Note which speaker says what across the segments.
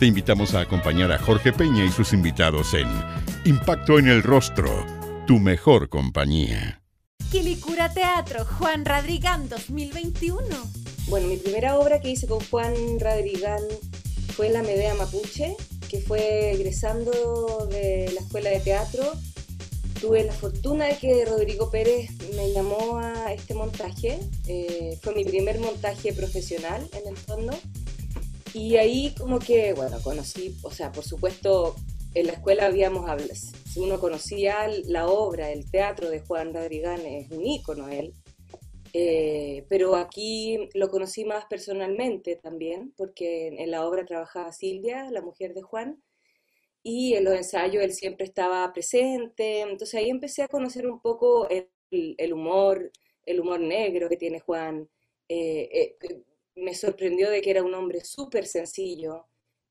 Speaker 1: te invitamos a acompañar a Jorge Peña y sus invitados en Impacto en el Rostro, tu mejor compañía.
Speaker 2: Quilicura Teatro, Juan Radrigán 2021.
Speaker 3: Bueno, mi primera obra que hice con Juan Radrigán fue La Medea Mapuche, que fue egresando de la escuela de teatro. Tuve la fortuna de que Rodrigo Pérez me llamó a este montaje. Eh, fue mi primer montaje profesional en el fondo y ahí como que, bueno, conocí, o sea, por supuesto, en la escuela habíamos hablado, uno conocía la obra, el teatro de Juan Radrigán, es un ícono él, eh, pero aquí lo conocí más personalmente también, porque en la obra trabajaba Silvia, la mujer de Juan, y en los ensayos él siempre estaba presente, entonces ahí empecé a conocer un poco el, el humor, el humor negro que tiene Juan, eh, eh, me sorprendió de que era un hombre súper sencillo,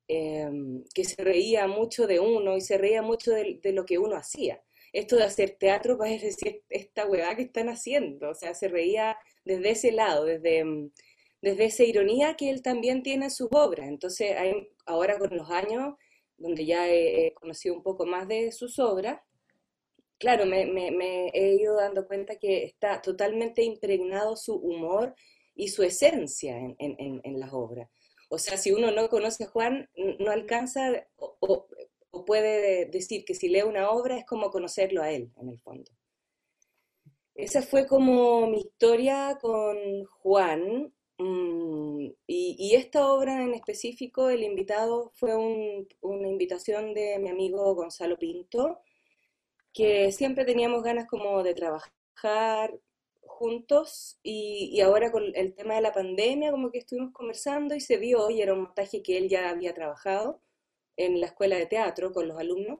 Speaker 3: em, que se reía mucho de uno y se reía mucho de, lo que uno hacía. Esto de hacer teatro parece decir esta hueá que están haciendo, o sea, se reía desde ese lado, desde, em, desde esa ironía que él también tiene en sus obras. Entonces, ahora con los años, donde ya he, conocido un poco más de sus obras, claro, me, me, he ido dando cuenta que está totalmente impregnado su humor y su esencia en, en, en, las obras. O sea, si uno no conoce a Juan, no alcanza o, puede decir que si lee una obra es como conocerlo a él, en el fondo. Esa fue como mi historia con Juan. Mm, y, y, esta obra en específico, el invitado fue una invitación de mi amigo Gonzalo Pinto, que siempre teníamos ganas como de trabajar juntos y, ahora con el tema de la pandemia como que estuvimos conversando y se vio y era un montaje que él ya había trabajado en la escuela de teatro con los alumnos,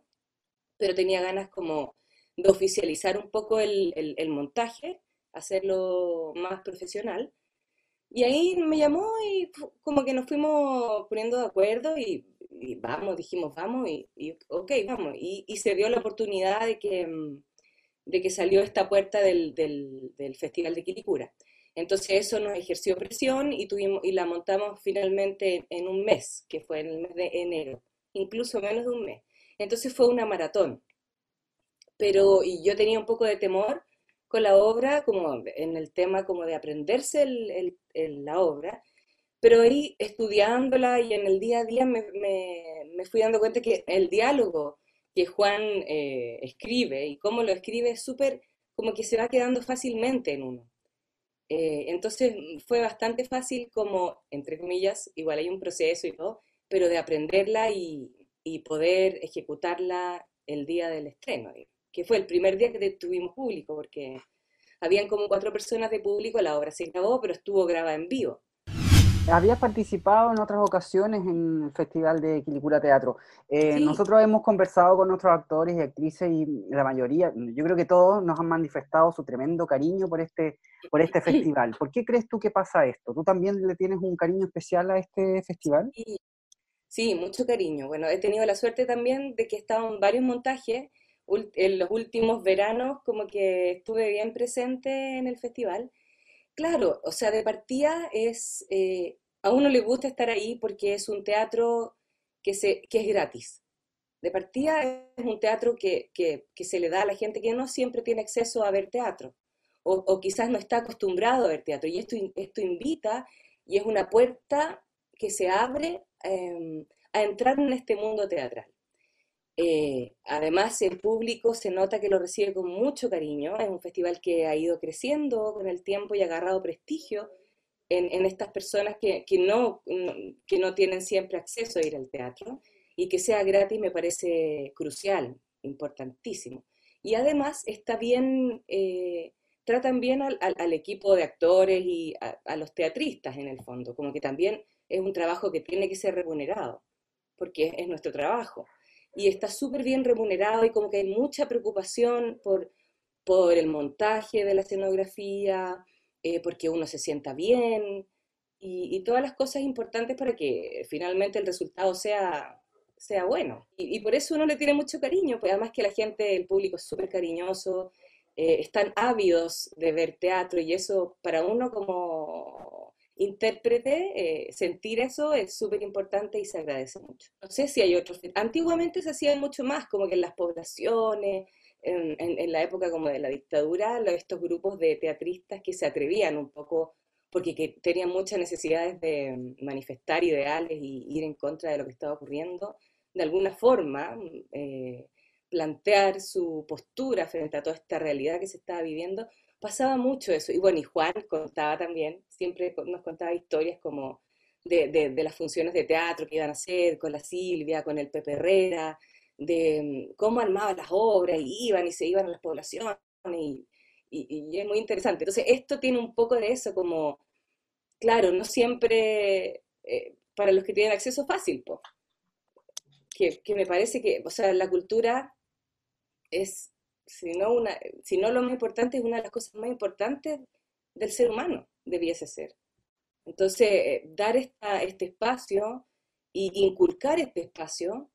Speaker 3: pero tenía ganas como de oficializar un poco el, el, montaje, hacerlo más profesional. Y ahí me llamó y como que nos fuimos poniendo de acuerdo y, vamos, dijimos vamos y, y ok, vamos. Y, y, se dio la oportunidad de que mm, de que salió esta puerta del, del, Festival de Quilicura. Entonces eso nos ejerció presión y, tuvimos, y la montamos finalmente en un mes, que fue en el mes de enero, incluso menos de un mes. Entonces fue una maratón. Pero y yo tenía un poco de temor con la obra, como en el tema como de aprenderse el, la obra, pero ahí estudiándola y en el día a día me, me, me fui dando cuenta que el diálogo que Juan eh, escribe y cómo lo escribe es súper como que se va quedando fácilmente en uno. Eh, entonces fue bastante fácil como, entre comillas, igual hay un proceso y todo, pero de aprenderla y, y poder ejecutarla el día del estreno, que fue el primer día que tuvimos público, porque habían como cuatro personas de público, la obra se grabó, pero estuvo grabada en vivo.
Speaker 4: Habías participado en otras ocasiones en el Festival de Quilicura Teatro. Eh, nosotros hemos conversado con nuestros actores y actrices y la mayoría, yo creo que todos nos han manifestado su tremendo cariño por este, por este festival. ¿Por qué crees tú que pasa esto? ¿Tú también le tienes un cariño especial a este festival?
Speaker 3: Sí, sí mucho cariño. Bueno, he tenido la suerte también de que he estado en varios montajes. En los últimos veranos como que estuve bien presente en el festival Claro, o sea, de partida es, eh, a uno le gusta estar ahí porque es un teatro que, se, que es gratis. De partida es un teatro que, se le da a la gente que no siempre tiene acceso a ver teatro o, quizás no está acostumbrado a ver teatro. Y esto, esto invita y es una puerta que se abre em, a entrar en este mundo teatral. Eh, además, el público se nota que lo recibe con mucho cariño. Es un festival que ha ido creciendo con el tiempo y ha agarrado prestigio en, estas personas que, no, que no tienen siempre acceso a ir al teatro. Y que sea gratis me parece crucial, importantísimo. Y además está bien, eh, tratan bien al, equipo de actores y a los teatristas en el fondo, como que también es un trabajo que tiene que ser remunerado, porque es nuestro trabajo. Y está súper bien remunerado y como que hay mucha preocupación por, por el montaje de la escenografía, eh, porque uno se sienta bien y, todas las cosas importantes para que finalmente el resultado sea, sea bueno. Y, por eso uno le tiene mucho cariño, pues además que la gente, el público es súper cariñoso, eh, están ávidos de ver teatro y eso para uno como intérprete, eh, sentir eso es súper importante y se agradece mucho. No sé si hay otros. Antiguamente se hacía mucho más, como que en las poblaciones, en, la época como de la dictadura, estos grupos de teatristas que se atrevían un poco, porque que tenían muchas necesidades de manifestar ideales y ir en contra de lo que estaba ocurriendo, de alguna forma eh, plantear su postura frente a toda esta realidad que se estaba viviendo, pasaba mucho eso. Y bueno, y Juan contaba también, siempre nos contaba historias como de, las funciones de teatro que iban a hacer con la Silvia, con el Pepe Herrera, de mm, cómo armaban las obras y iban y se iban a las poblaciones y, es muy interesante. Entonces, esto tiene un poco de eso como, claro, no siempre eh, para los que tienen acceso fácil, pues. Que, que me parece que, o sea, la cultura es si no, una, si no lo más importante, es una de las cosas más importantes del ser humano, debiese ser. Entonces, eh, dar esta, este espacio y inculcar este espacio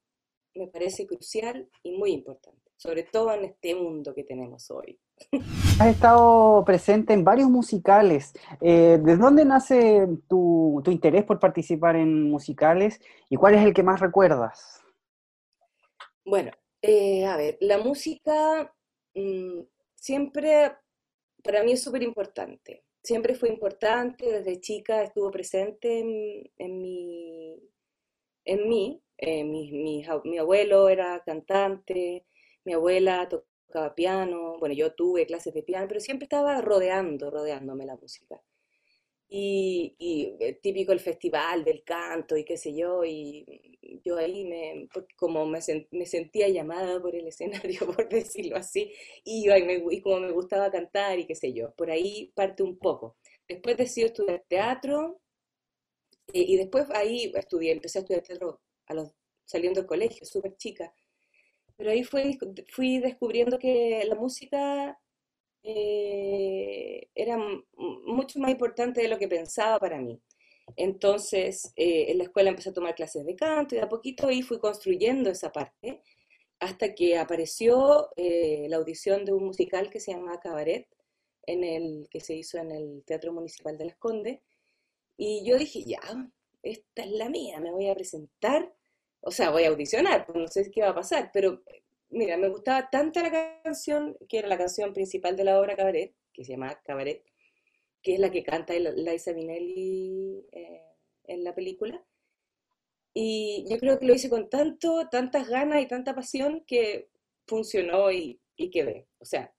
Speaker 3: me parece crucial y muy importante, sobre todo en este mundo que tenemos hoy.
Speaker 4: Has estado presente en varios musicales. Eh, ¿De dónde nace tu, tu, interés por participar en musicales y cuál es el que más recuerdas?
Speaker 3: Bueno, eh, a ver, la música siempre para mí es súper importante. Siempre fue importante, desde chica estuvo presente en, mi, en mí. Eh, mi, abuelo era cantante, mi abuela tocaba piano, bueno, yo tuve clases de piano, pero siempre estaba rodeando, rodeándome la música y, y, típico el festival del canto y qué sé yo, y yo ahí me, como me, me sentía llamada por el escenario, por decirlo así, y, y, como me gustaba cantar y qué sé yo, por ahí parte un poco. Después decidí estudiar teatro eh, y después ahí estudié, empecé a estudiar teatro a los, saliendo del colegio, súper chica, pero ahí fui, fui descubriendo que la música eh, era mucho más importante de lo que pensaba para mí. Entonces, eh, en la escuela empecé a tomar clases de canto y de a poquito ahí fui construyendo esa parte hasta que apareció eh, la audición de un musical que se llama Cabaret, en el, que se hizo en el Teatro Municipal de Las Condes. Y yo dije, ya, esta es la mía, me voy a presentar, o sea, voy a audicionar, pues no sé qué va a pasar, pero mira, me gustaba tanto la canción, que era la canción principal de la obra Cabaret, que se llama Cabaret, que es la que canta Liza Minnelli eh, en la película. Y yo creo que lo hice con tanto, tantas ganas y tanta pasión que funcionó y, y quedé. O sea,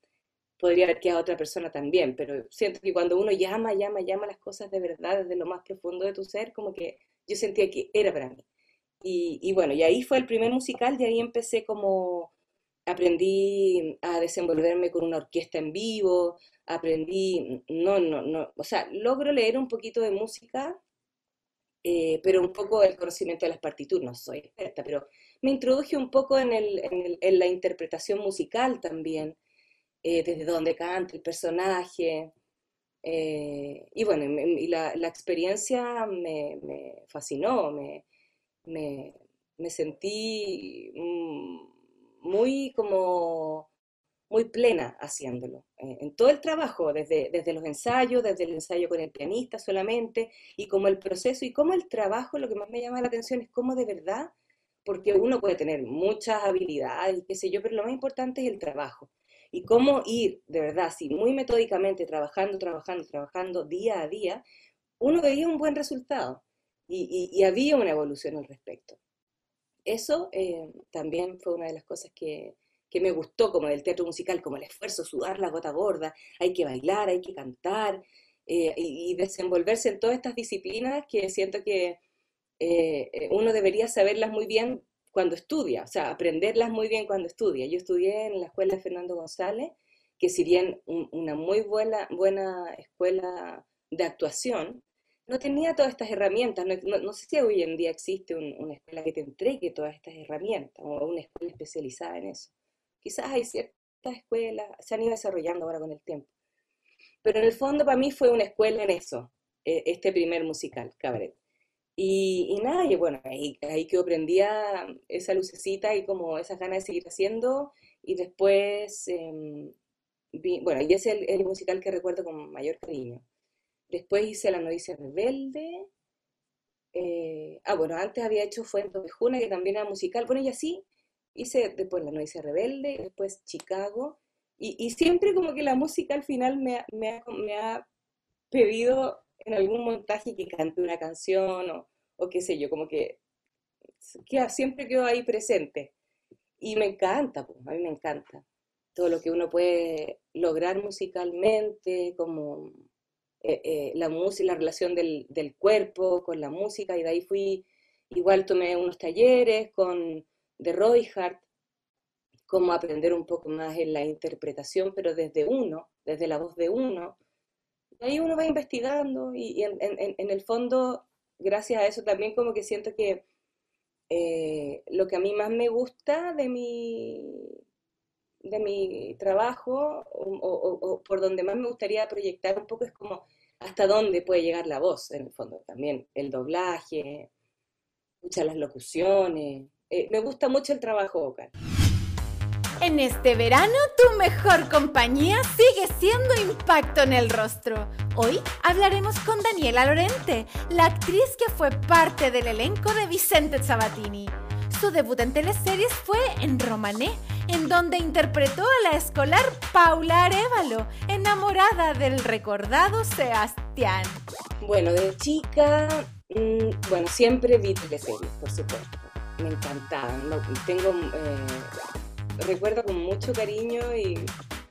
Speaker 3: podría haber quedado otra persona también, pero siento que cuando uno llama, llama, llama las cosas de verdad desde lo más profundo de tu ser, como que yo sentía que era para mí. Y, y bueno, y ahí fue el primer musical, y ahí empecé como aprendí a desenvolverme con una orquesta en vivo, aprendí, no, no, no, o sea, logro leer un poquito de música, eh, pero un poco el conocimiento de las partituras, no soy experta, pero me introduje un poco en, el, en, la interpretación musical también, eh, desde donde canta el personaje, eh, y bueno, y la, experiencia me, fascinó, me, me sentí... Mm, muy como muy plena haciéndolo, eh, en todo el trabajo, desde, desde los ensayos, desde el ensayo con el pianista solamente, y como el proceso y como el trabajo, lo que más me llama la atención es cómo de verdad, porque uno puede tener muchas habilidades, qué sé yo, pero lo más importante es el trabajo. Y cómo ir, de verdad, así, muy metódicamente, trabajando, trabajando, trabajando día a día, uno veía un buen resultado y, y había una evolución al respecto eso eh, también fue una de las cosas que, me gustó como del teatro musical, como el esfuerzo, sudar la gota gorda, hay que bailar, hay que cantar eh, y, desenvolverse en todas estas disciplinas que siento que eh, uno debería saberlas muy bien cuando estudia, o sea, aprenderlas muy bien cuando estudia. Yo estudié en la escuela de Fernando González, que si bien una muy buena, buena escuela de actuación, no tenía todas estas herramientas. No, sé si hoy en día existe una escuela que te entregue todas estas herramientas o una escuela especializada en eso. Quizás hay ciertas escuelas, se han ido desarrollando ahora con el tiempo. Pero en el fondo para mí fue una escuela en eso, e, este primer musical, Cabaret. Y, nada, y bueno, ahí, ahí que prendía esa lucecita y como esas ganas de seguir haciendo. Y después, em, bueno, y es el, musical que recuerdo con mayor cariño. Después hice La Novicia Rebelde. Eh, ah, bueno, antes había hecho Fuente de Juna, que también era musical. Bueno, y así hice después La Novicia Rebelde, después Chicago. Y, y, siempre como que la música al final me, me, ha, me ha pedido en algún montaje que cante una canción o, o qué sé yo, como que, que siempre quedo ahí presente. Y me encanta, pues, a mí me encanta todo lo que uno puede lograr musicalmente, como eh, eh, la música, la relación del, del, cuerpo con la música, y de ahí fui, igual tomé unos talleres con de Roy Hart, como aprender un poco más en la interpretación, pero desde uno, desde la voz de uno, ahí uno va investigando y, en, el fondo, gracias a eso también como que siento que eh, lo que a mí más me gusta de mi, de mi trabajo o, por donde más me gustaría proyectar un poco es como hasta dónde puede llegar la voz, en el fondo también, el doblaje, escuchar las locuciones. Eh, me gusta mucho el trabajo vocal.
Speaker 2: En este verano, tu mejor compañía sigue siendo Impacto en el Rostro. Hoy hablaremos con Daniela Lorente, la actriz que fue parte del elenco de Vicente Sabatini. Su debut en teleseries fue en Romané, en donde interpretó a la escolar Paula Arevalo, enamorada del recordado Sebastián.
Speaker 3: Bueno, de chica, mm, bueno, siempre vi teleseries, por supuesto. Me encantaban. tengo eh, recuerdo con mucho cariño y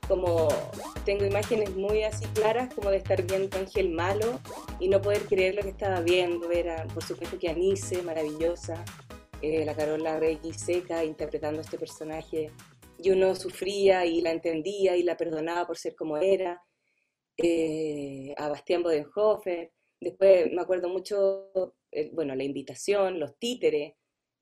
Speaker 3: como tengo imágenes muy así claras como de estar viendo Ángel Malo y no poder creer lo que estaba viendo. Era, por supuesto, que Anice, maravillosa, eh, la Carola Reyes Seca interpretando este personaje. Y uno sufría y la entendía y la perdonaba por ser como era. Eh, a Bastián Bodenhofer. Después me acuerdo mucho, eh, bueno, la invitación, los títeres,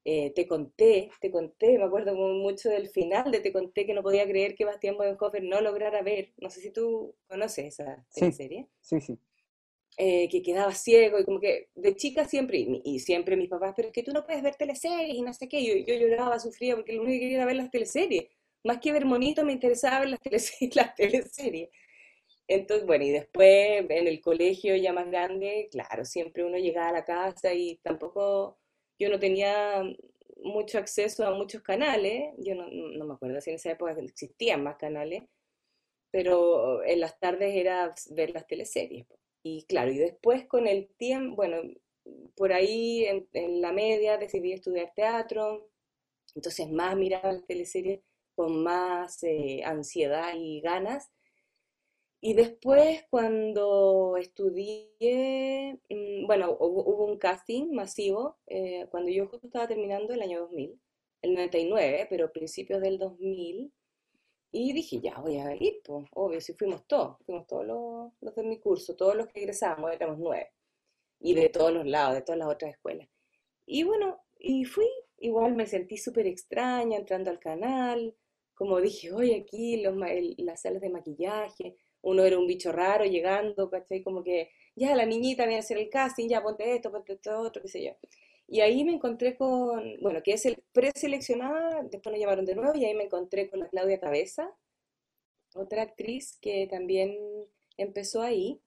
Speaker 3: eh, te conté, te conté, me acuerdo mucho del final de Te conté que no podía creer que Bastián Bodenhofer no lograra ver, no sé si tú conoces esa serie.
Speaker 4: Sí, sí.
Speaker 3: Eh, que quedaba ciego y como que de chica siempre, y, siempre mis papás, pero es que tú no puedes ver teleseries y no sé qué, yo, yo lloraba, sufría porque lo único que quería era ver las teleseries, más que ver monito me interesaba ver las teleseries, las teleseries. Entonces, bueno, y después en el colegio ya más grande, claro, siempre uno llegaba a la casa y tampoco yo no tenía mucho acceso a muchos canales, yo no, me acuerdo si en esa época existían más canales, pero en las tardes era ver las teleseries. Y claro, y después con el tiempo, bueno, por ahí en, la media decidí estudiar teatro, entonces más miraba las teleseries con más eh, ansiedad y ganas, y después cuando estudié, mm, bueno, hubo, un casting masivo, eh, cuando yo justo estaba terminando el año 2000, el 99, pero principios del 2000, y dije, ya voy a ir, pues, obvio, si fuimos todos, fuimos todos los, de mi curso, todos los que egresamos, éramos nueve, y de todos los lados, de todas las otras escuelas. Y bueno, y fui, igual me sentí súper extraña entrando al canal, como dije, hoy aquí los, las salas de maquillaje, uno era un bicho raro llegando, ¿cachai? Como que, ya, la niñita viene a hacer el casting, ya, ponte esto, ponte esto, otro, qué sé yo. Y ahí me encontré con, bueno, que es el preseleccionada, después nos llamaron de nuevo y ahí me encontré con la Claudia Cabeza, otra actriz que también empezó ahí.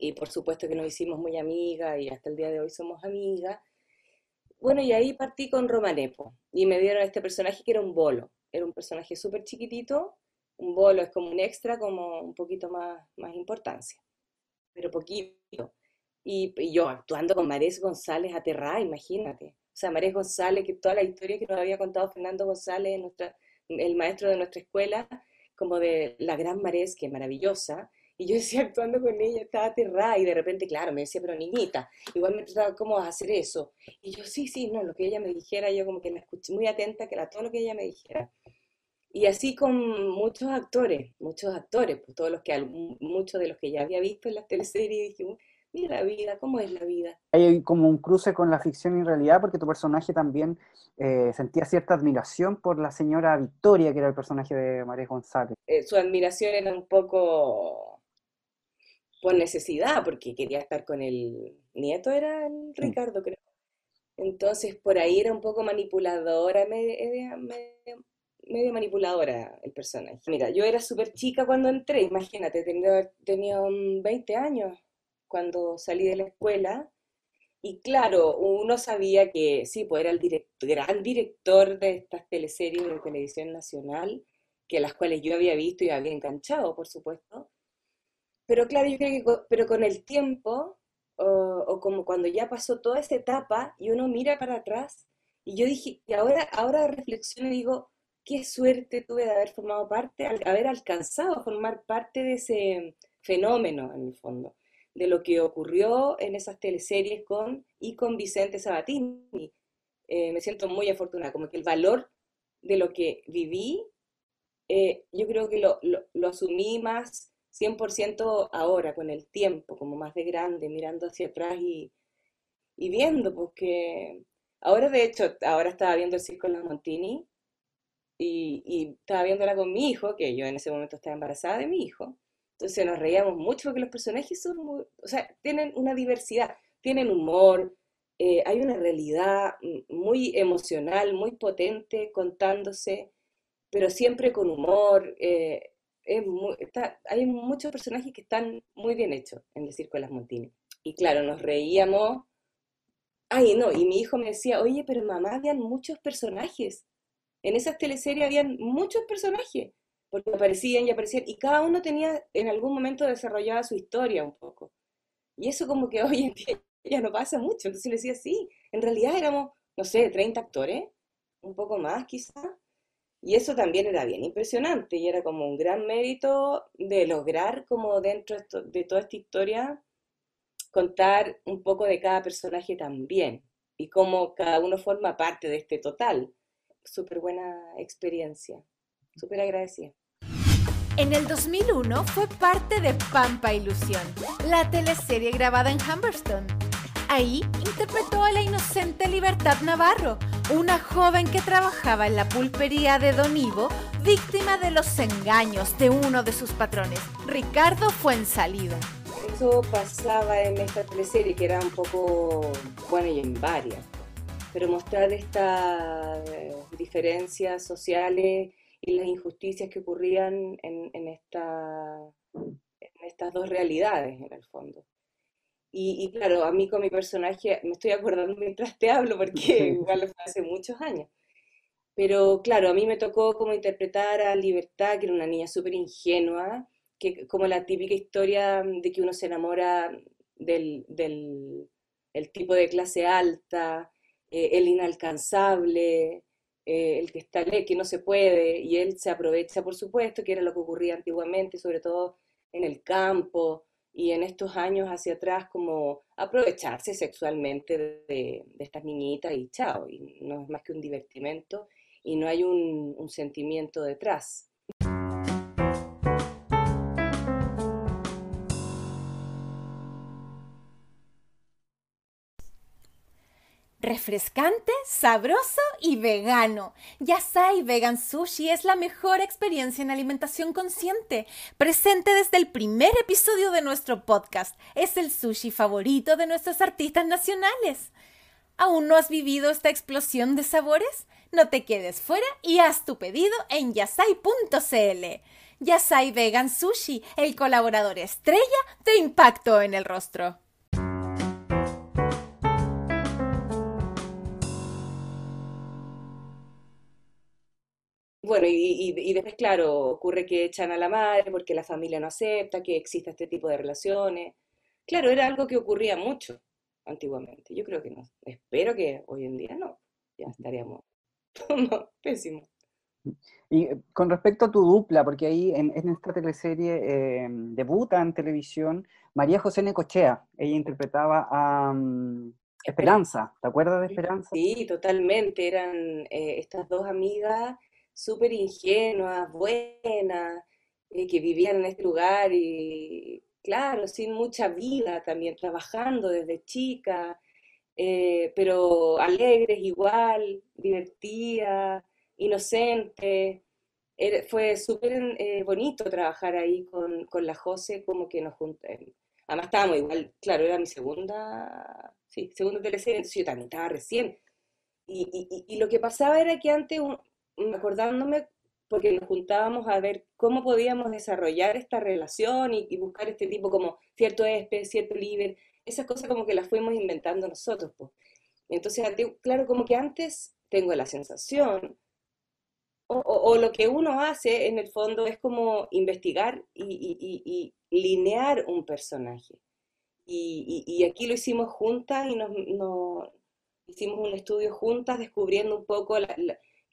Speaker 3: Y por supuesto que nos hicimos muy amigas y hasta el día de hoy somos amigas. Bueno, y ahí partí con Romanepo y me dieron este personaje que era un bolo. Era un personaje súper chiquitito, un bolo es como un extra, como un poquito más, más importancia, pero poquito. Y, yo actuando con Marés González aterrada, imagínate. O sea, Marés González, que toda la historia que nos había contado Fernando González, nuestra, el maestro de nuestra escuela, como de la gran Marés, que es maravillosa, y yo decía, actuando con ella, estaba aterrada, y de repente, claro, me decía, pero niñita, igual me trataba, ¿cómo vas a hacer eso? Y yo, sí, sí, no, lo que ella me dijera, yo como que la escuché muy atenta, que era todo lo que ella me dijera. Y así con muchos actores, muchos actores, pues todos los que, muchos de los que ya había visto en las teleseries, dije, mira la vida, cómo es la vida.
Speaker 4: Hay como un cruce con la ficción y realidad, porque tu personaje también eh, sentía cierta admiración por la señora Victoria, que era el personaje de María González.
Speaker 3: Eh, su admiración era un poco por necesidad, porque quería estar con el nieto, era el Ricardo, creo. Entonces, por ahí era un poco manipuladora, medio, medio, manipuladora el personaje. Mira, yo era súper chica cuando entré, imagínate, tenía, tenía 20 años cuando salí de la escuela. Y claro, uno sabía que sí, pues era el gran director de estas teleseries de televisión nacional, que las cuales yo había visto y había enganchado, por supuesto. Pero claro, yo creo que pero con el tiempo o, como cuando ya pasó toda esa etapa y uno mira para atrás, y yo dije, y ahora, ahora reflexiono y digo, qué suerte tuve de haber formado parte, haber alcanzado a formar parte de ese fenómeno en el fondo, de lo que ocurrió en esas teleseries con y con Vicente Sabatini. Eh, me siento muy afortunada, como que el valor de lo que viví, eh, yo creo que lo, lo asumí más 100% ahora, con el tiempo, como más de grande, mirando hacia atrás y, viendo, porque ahora de hecho, ahora estaba viendo el circo en la Montini y, y, estaba viéndola con mi hijo, que yo en ese momento estaba embarazada de mi hijo. Entonces nos reíamos mucho porque los personajes son muy, o sea, tienen una diversidad, tienen humor, eh, hay una realidad muy emocional, muy potente contándose, pero siempre con humor. Eh, hay muchos personajes que están muy bien hechos en el Circo de las Montini. Y claro, nos reíamos. Ay, no, y mi hijo me decía, oye, pero mamá, habían muchos personajes. En esas teleseries habían muchos personajes, porque aparecían y aparecían, y cada uno tenía en algún momento desarrollada su historia un poco. Y eso como que hoy en día ya no pasa mucho. Entonces le decía, sí, en realidad éramos, no sé, 30 actores, un poco más quizás, y eso también era bien impresionante y era como un gran mérito de lograr como dentro de toda esta historia contar un poco de cada personaje también y cómo cada uno forma parte de este total. Súper buena experiencia, súper agradecida.
Speaker 2: En el 2001 fue parte de Pampa Ilusión, la teleserie grabada en Humberston. Ahí interpretó a la inocente Libertad Navarro, una joven que trabajaba en la pulpería de Don Ivo, víctima de los engaños de uno de sus patrones, Ricardo Fuensalida.
Speaker 3: Eso pasaba en esta teleserie, que era un poco, bueno, y en varias, pero mostrar estas eh, diferencias sociales y las injusticias que ocurrían en, en, esta, en estas dos realidades, en el fondo. Y, claro, a mí con mi personaje, me estoy acordando mientras te hablo, porque igual fue hace muchos años. Pero claro, a mí me tocó como interpretar a Libertad, que era una niña súper ingenua, que como la típica historia de que uno se enamora del, del el tipo de clase alta, eh, el inalcanzable, eh, el que está que no se puede, y él se aprovecha, por supuesto, que era lo que ocurría antiguamente, sobre todo en el campo, y en estos años hacia atrás como aprovecharse sexualmente de, estas niñitas y chao, y no es más que un divertimento y no hay un sentimiento detrás.
Speaker 2: Refrescante, sabroso y vegano. Yasai Vegan Sushi es la mejor experiencia en alimentación consciente. Presente desde el primer episodio de nuestro podcast. Es el sushi favorito de nuestros artistas nacionales. ¿Aún no has vivido esta explosión de sabores? No te quedes fuera y haz tu pedido en yasai.cl. Yasai Vegan Sushi, el colaborador estrella de Impacto en el Rostro.
Speaker 3: Bueno, y, después, claro, ocurre que echan a la madre porque la familia no acepta que exista este tipo de relaciones. Claro, era algo que ocurría mucho antiguamente. Yo creo que no. Espero que hoy en día no. Ya estaríamos no, pésimos.
Speaker 4: Y eh, con respecto a tu dupla, porque ahí en, esta teleserie eh, debuta en televisión María José Necochea. Ella interpretaba a mm, Esperanza. ¿Te acuerdas de Esperanza?
Speaker 3: Sí, totalmente. Eran eh, estas dos amigas súper ingenuas, buenas, eh, que vivían en este lugar y, claro, sin mucha vida también, trabajando desde chica, eh, pero alegres igual, divertida, inocente. fue súper eh, bonito trabajar ahí con, con, la José, como que nos juntamos. Además estábamos igual, claro, era mi segunda, sí, segunda teleserie, yo también estaba recién. Y, y lo que pasaba era que antes, acordándome, porque nos juntábamos a ver cómo podíamos desarrollar esta relación y, buscar este tipo como cierto espe, cierto líder, esas cosas como que las fuimos inventando nosotros. Pues. Entonces, claro, como que antes tengo la sensación, o, lo que uno hace en el fondo es como investigar y, linear un personaje. Y, aquí lo hicimos juntas y nos, hicimos un estudio juntas descubriendo un poco la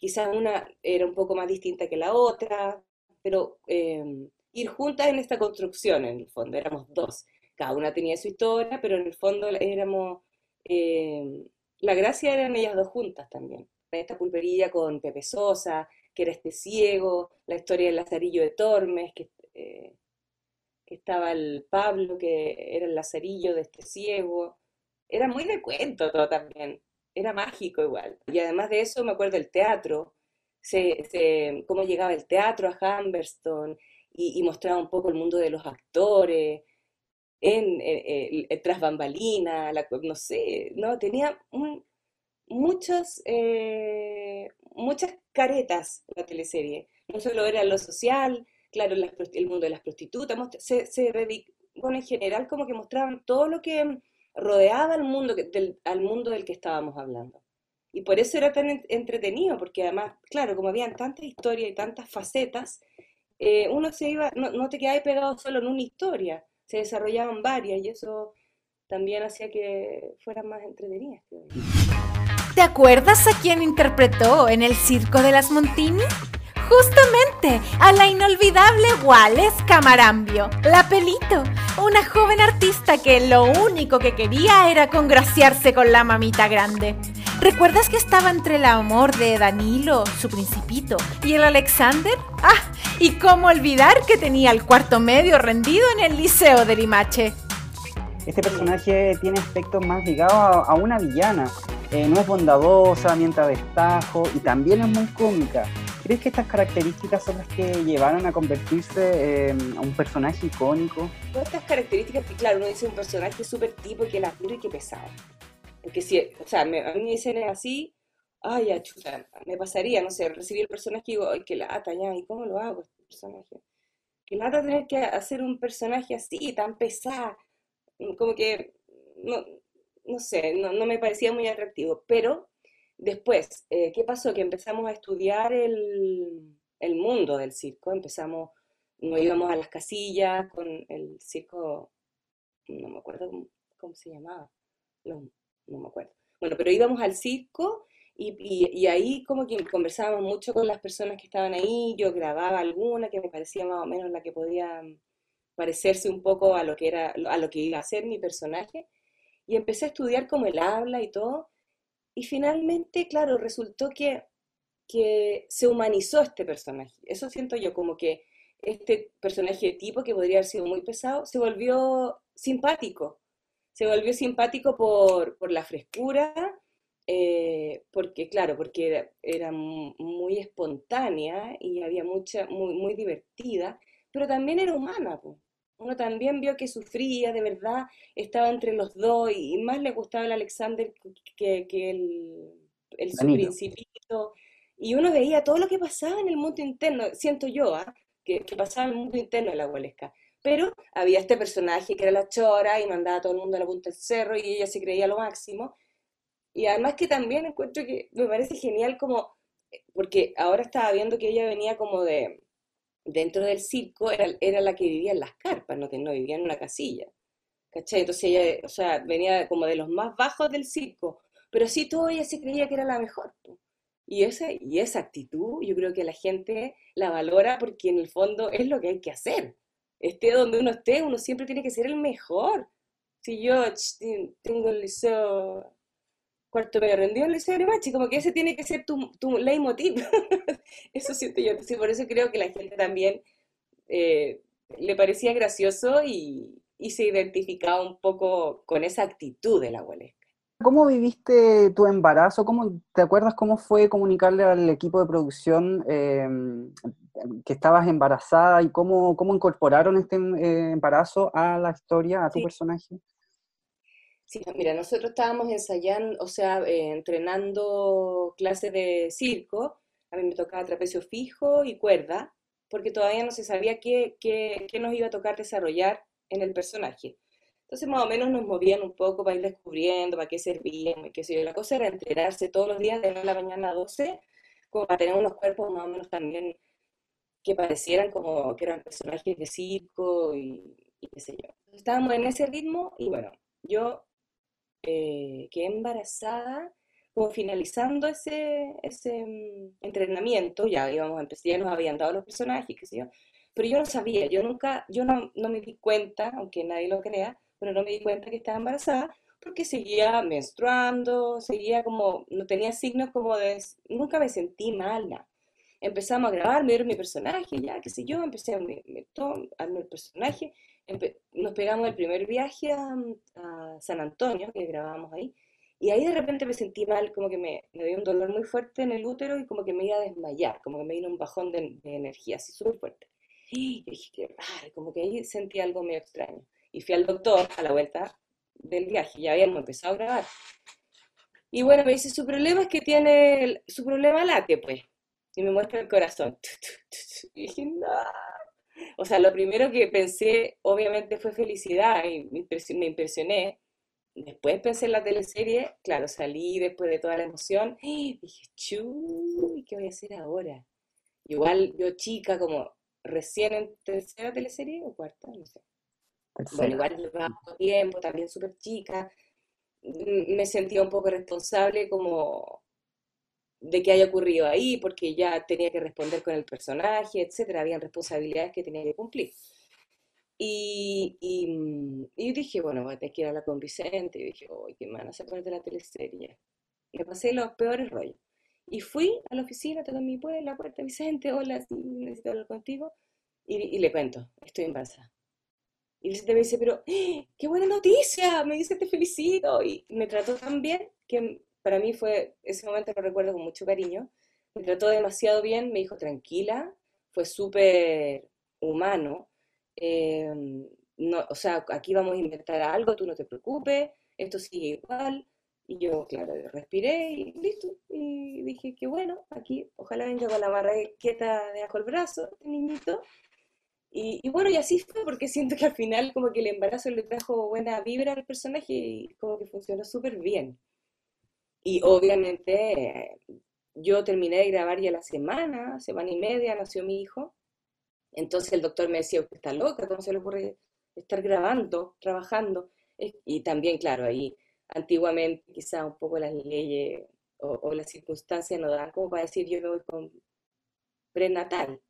Speaker 3: quizás una era un poco más distinta que la otra, pero em, ir juntas en esta construcción, en el fondo, éramos dos. Cada una tenía su historia, pero en el fondo éramos, em, la gracia eran ellas dos juntas también. Esta pulperilla con Pepe Sosa, que era este ciego, la historia del Lazarillo de Tormes, que, eh, que estaba el Pablo, que era el Lazarillo de este ciego. Era muy de cuento todo también era mágico igual. Y además de eso me acuerdo del teatro, se, cómo llegaba el teatro a Humberston y, mostraba un poco el mundo de los actores, en, tras bambalina, no sé, no, tenía muchos, eh, muchas caretas la teleserie. No solo era lo social, claro, el mundo de las prostitutas, se, se bueno, en general como que mostraban todo lo que rodeaba al mundo, del, al mundo del que estábamos hablando. Y por eso era tan entretenido, porque además, claro, como habían tantas historias y tantas facetas, eh, uno se iba, no, no te quedabas pegado solo en una historia, se desarrollaban varias y eso también hacía que fueran más entretenidas.
Speaker 2: ¿Te acuerdas a quién interpretó en el Circo de las Montini? Justamente a la inolvidable Wales Camarambio, la Pelito, una joven artista que lo único que quería era congraciarse con la mamita grande. ¿Recuerdas que estaba entre el amor de Danilo, su principito, y el Alexander? Ah, y cómo olvidar que tenía el cuarto medio rendido en el Liceo de Limache.
Speaker 4: Este personaje tiene aspectos más ligados a, una villana. Eh, no es bondadosa, mientras destajo y también es muy cómica. ¿Crees que estas características son las que llevaron a convertirse en un personaje icónico?
Speaker 3: Todas estas características, que claro, uno dice un personaje súper tipo, que la duro y que pesado. Porque si, o sea, a mí me dicen así, ay, ya, chuta, me pasaría, no sé, recibir el personaje y digo, ay, qué lata, ya, ¿y cómo lo hago este personaje? Qué lata tener que hacer un personaje así, tan pesado, como que, no, no sé, no, no me parecía muy atractivo, pero Después, eh, ¿qué pasó? Que empezamos a estudiar el, mundo del circo, empezamos, nos íbamos a las casillas con el circo, no me acuerdo cómo, se llamaba, no, me acuerdo. Bueno, pero íbamos al circo y, ahí como que conversábamos mucho con las personas que estaban ahí, yo grababa alguna que me parecía más o menos la que podía parecerse un poco a lo que era, a lo que iba a ser mi personaje, y empecé a estudiar como el habla y todo, y finalmente, claro, resultó que, que se humanizó este personaje. Eso siento yo, como que este personaje de tipo, que podría haber sido muy pesado, se volvió simpático. Se volvió simpático por, por la frescura, eh, porque, claro, porque era, era, muy espontánea y había mucha, muy, muy divertida, pero también era humana. Uno también vio que sufría, de verdad, estaba entre los dos y más le gustaba el Alexander que, el, el su principito. Y uno veía todo lo que pasaba en el mundo interno, siento yo, ¿ah? que, pasaba en el mundo interno de la Huelesca. Pero había este personaje que era la chora y mandaba a todo el mundo a la punta del cerro y ella se creía lo máximo. Y además que también encuentro que me parece genial como, eh, porque ahora estaba viendo que ella venía como de, dentro del circo era, era la que vivía en las carpas, no, no vivía en una casilla. ¿Cachai? Entonces ella, o sea, venía como de los más bajos del circo, pero sí todo ella se creía que era la mejor. Y esa, y esa actitud yo creo que la gente la valora porque en el fondo es lo que hay que hacer. Esté donde uno esté, uno siempre tiene que ser el mejor. Si yo tengo el liceo cuarto medio rendido en el liceo como que ese tiene que ser tu, tu leitmotiv. eso siento yo. Entonces, por eso creo que la gente también eh, le parecía gracioso y, y se identificaba un poco con esa actitud de la abuelesca.
Speaker 4: ¿Cómo viviste tu embarazo? ¿Cómo, ¿Te acuerdas cómo fue comunicarle al equipo de producción em, que estabas embarazada y cómo, cómo incorporaron este eh, embarazo a la historia, a tu personaje?
Speaker 3: Sí, mira, nosotros estábamos ensayando, o sea, eh, entrenando clases de circo. A mí me tocaba trapecio fijo y cuerda, porque todavía no se sabía qué, qué, qué nos iba a tocar desarrollar en el personaje. Entonces más o menos nos movían un poco para ir descubriendo, para qué servían, qué sé yo. La cosa era entrenarse todos los días de 9 de la mañana a 12, como para tener unos cuerpos más o menos también que parecieran como que eran personajes de circo y, qué sé yo. Estábamos en ese ritmo y bueno, yo eh, quedé embarazada como finalizando ese, ese mm, entrenamiento, ya íbamos a empezar, ya nos habían dado los personajes, qué sé yo, pero yo no sabía, yo nunca, yo no, no me di cuenta, aunque nadie lo crea, pero no me di cuenta que estaba embarazada porque seguía menstruando, seguía como, no tenía signos como de, nunca me sentí mal, Empezamos a grabar, me dieron mi personaje, ya, qué sé yo, empecé a ver el personaje, nos pegamos el primer viaje a, San Antonio, que grabábamos ahí, y ahí de repente me sentí mal, como que me, me dio un dolor muy fuerte en el útero y como que me iba a desmayar, como que me vino un bajón de, energía así súper fuerte. Y dije, qué raro, como que ahí sentí algo medio extraño y fui al doctor a la vuelta del viaje, ya habíamos empezado a grabar. Y bueno, me dice, su problema es que tiene, su problema late, pues. Y me muestra el corazón. Y dije, no. O sea, lo primero que pensé, obviamente, fue felicidad y me impresioné. Después pensé en la teleserie, claro, salí después de toda la emoción. Y dije, chuy, ¿qué voy a hacer ahora? Igual yo chica, como recién en tercera teleserie o cuarta, no sé. Bueno, igual llevaba poco tiempo, también súper chica. Me sentía un poco responsable como de que haya ocurrido ahí, porque ya tenía que responder con el personaje, etcétera. Habían responsabilidades que tenía que cumplir. Y, y, dije, bueno, voy a tener que ir a la con Vicente. Y dije, uy, qué mano, se de la teleserie. Me pasé los peores rollos. Y fui a la oficina, toqué mi puerta, la puerta, Vicente, hola, sí, necesito hablar contigo. Y, y le cuento, estoy embarazada. Y Vicente me dice, pero, ¡Eh, qué buena noticia, me dice, te felicito. Y me trató tan bien que para mí fue, ese momento lo recuerdo con mucho cariño. Me trató demasiado bien, me dijo, tranquila, fue súper humano. Em, no, o sea, aquí vamos a inventar algo, tú no te preocupes, esto sigue igual. Y yo, claro, respiré y listo. Y dije, qué bueno, aquí ojalá venga con la barra quieta debajo el brazo, este niñito. Y, bueno, y así fue, porque siento que al final como que el embarazo le trajo buena vibra al personaje y como que funcionó súper bien. Y obviamente yo terminé de grabar ya la semana, semana y media, nació mi hijo. Entonces el doctor me decía, usted está loca, ¿cómo se le ocurre estar grabando, trabajando? Y también, claro, ahí antiguamente quizá un poco las leyes o, las circunstancias no dan como para decir yo me voy con prenatal.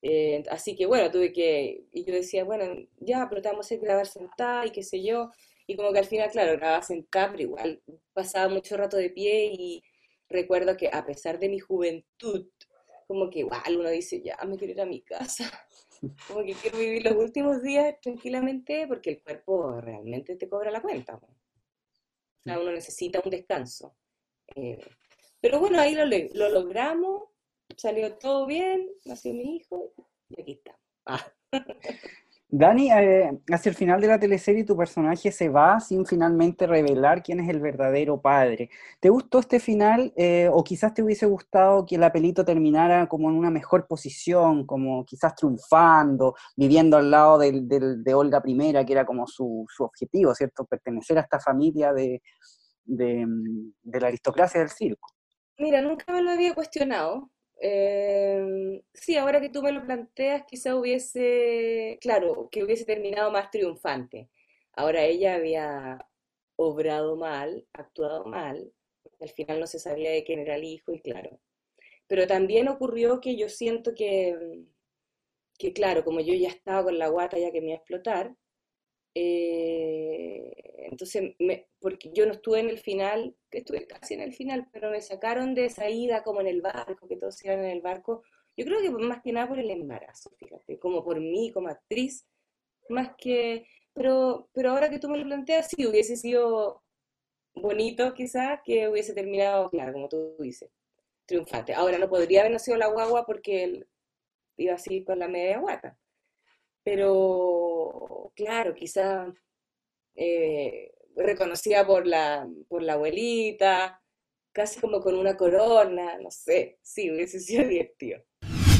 Speaker 3: Eh, así que bueno, tuve que, y yo decía, bueno, ya, pero te vamos a grabar sentada y qué sé yo. Y como que al final, claro, grababa sentada, pero igual pasaba mucho rato de pie y recuerdo que a pesar de mi juventud, como que igual uno dice, ya me quiero ir a mi casa. Como que quiero vivir los últimos días tranquilamente porque el cuerpo realmente te cobra la cuenta. O sea, uno necesita un descanso. Eh, pero bueno, ahí lo, lo logramos salió todo bien, nació mi hijo y aquí está. Ah.
Speaker 4: Dani, eh, hacia el final de la teleserie tu personaje se va sin finalmente revelar quién es el verdadero padre. ¿Te gustó este final eh, o quizás te hubiese gustado que el apelito terminara como en una mejor posición, como quizás triunfando, viviendo al lado de Olga I, que era como su, objetivo, ¿cierto? Pertenecer a esta familia de, de la aristocracia del circo.
Speaker 3: Mira, nunca me lo había cuestionado, eh, sí, ahora que tú me lo planteas, quizá hubiese, claro, que hubiese terminado más triunfante. Ahora ella había obrado mal, actuado mal, al final no se sabía de quién era el hijo y claro. Pero también ocurrió que yo siento que, que claro, como yo ya estaba con la guata ya que me iba a explotar, eh, entonces, porque yo no estuve en el final, que estuve casi en el final, pero me sacaron de esa ida como en el barco, que todos iban en el barco, Yo creo que más que nada por el embarazo, fíjate, como por mí, como actriz, más que, pero, pero ahora que tú me lo planteas, sí, hubiese sido bonito quizás que hubiese terminado, claro, como tú dices, triunfante. Ahora no podría haber nacido la guagua porque él iba así con la media guata. Pero, claro, quizás eh, reconocida por la, por la abuelita, casi como con una corona, no sé, sí, hubiese sido divertido.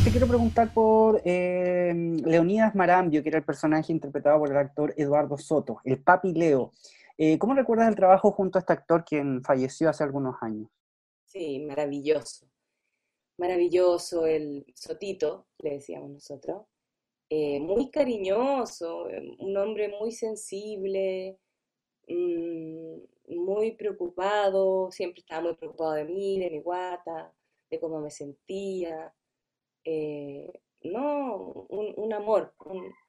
Speaker 4: Te quiero preguntar por eh, Leonidas Marambio, que era el personaje interpretado por el actor Eduardo Soto, el papi Leo. Eh, ¿Cómo recuerdas el trabajo junto a este actor quien falleció hace algunos años?
Speaker 3: Sí, maravilloso. Maravilloso, el Sotito, le decíamos nosotros. Eh, muy cariñoso, un hombre muy sensible, mm, muy preocupado, siempre estaba muy preocupado de mí, de mi guata, de cómo me sentía. Eh, no, un, amor,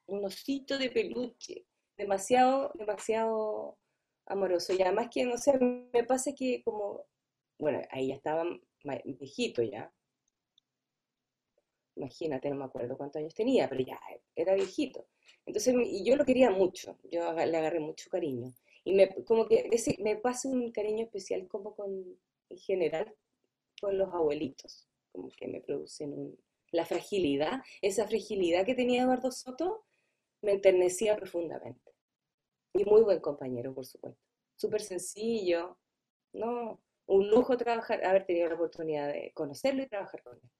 Speaker 3: un, osito de peluche, demasiado, demasiado amoroso. Y además que, no sé, me pasa que como, bueno, ahí ya estaba viejito ya. Imagínate, no me acuerdo cuántos años tenía, pero ya era viejito. Entonces, y yo lo quería mucho, yo le agarré mucho cariño. Y me, como que me pasa un cariño especial como con, en general, con los abuelitos, como que me producen la fragilidad, esa fragilidad que tenía Eduardo Soto, me enternecía profundamente. Y muy buen compañero, por supuesto. Súper sencillo, ¿no? Un lujo trabajar, haber tenido la oportunidad de conocerlo y trabajar con él.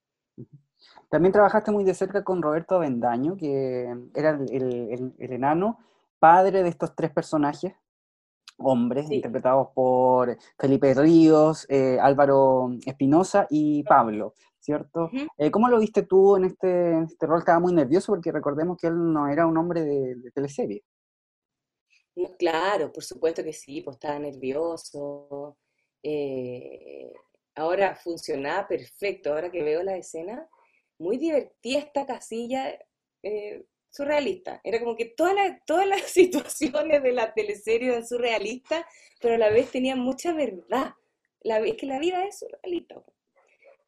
Speaker 4: También trabajaste muy de cerca con Roberto Avendaño, que era el enano, padre de estos tres personajes, hombres, interpretados por Felipe Ríos, eh, Álvaro Espinosa y Pablo, ¿cierto? Eh, ¿Cómo lo viste tú en este, este, rol? Estaba muy nervioso porque recordemos que él no era un hombre de, teleserie.
Speaker 3: claro, por supuesto que sí, pues estaba nervioso. Eh, ahora funcionaba perfecto, ahora que veo la escena, muy divertida esta casilla surrealista. Era como que todas las, todas las situaciones de la teleserie eran surrealistas, pero a la vez tenían mucha verdad. La, es que la vida es surrealista.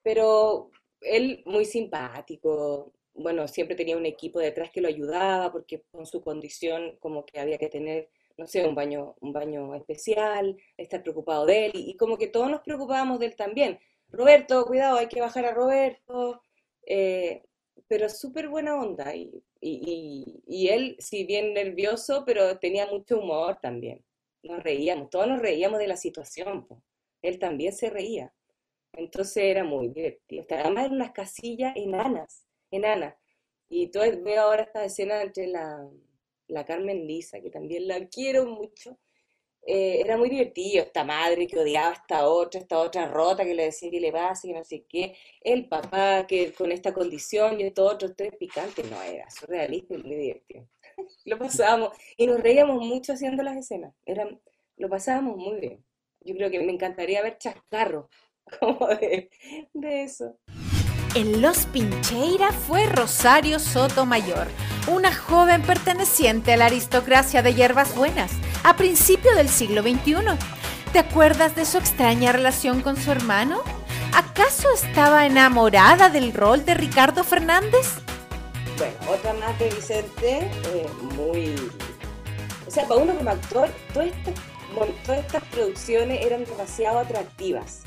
Speaker 3: Pero él muy simpático, bueno, siempre tenía un equipo detrás que lo ayudaba, porque con su condición como que había que tener, no sé, un baño, un baño especial, estar preocupado de él, y, como que todos nos preocupábamos de él también. Roberto, cuidado, hay que bajar a Roberto. Eh, pero súper buena onda. Y, y, él, si bien nervioso, pero tenía mucho humor también. Nos reíamos, todos nos reíamos de la situación. Él también se reía. Entonces era muy divertido. Además eran unas casillas enanas, enanas. Y todo, veo ahora esta escena entre la, la Carmen Lisa, que también la quiero mucho, eh, era muy divertido, esta madre que odiaba a esta otra, esta otra rota que le decía que le pasa, que no sé qué, el papá que con esta condición y estos otros tres picantes, no, era surrealista y muy divertido. lo pasábamos y nos reíamos mucho haciendo las escenas, Eran, lo pasábamos muy bien. Yo creo que me encantaría ver chascarro como de, de eso.
Speaker 2: En Los Pincheira fue Rosario Sotomayor, una joven perteneciente a la aristocracia de hierbas buenas a principio del siglo XXI. ¿Te acuerdas de su extraña relación con su hermano? ¿Acaso estaba enamorada del rol de Ricardo Fernández?
Speaker 3: Bueno, otra más de Vicente, eh, muy... O sea, para uno como actor, todas estas, todas estas producciones eran demasiado atractivas.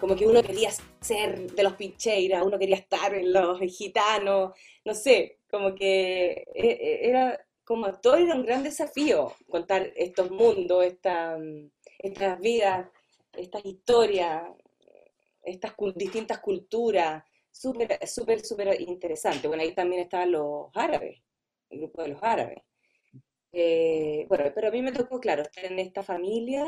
Speaker 3: Como que uno quería ser de los Pincheira, uno quería estar en los gitanos, no sé, como que eh, eh, era como actor era un gran desafío contar estos mundos, esta, estas vidas, estas historias, estas distintas culturas, súper, súper, súper interesante. Bueno, ahí también estaban los árabes, el grupo de los árabes. Eh, bueno, pero a mí me tocó, claro, estar en esta familia,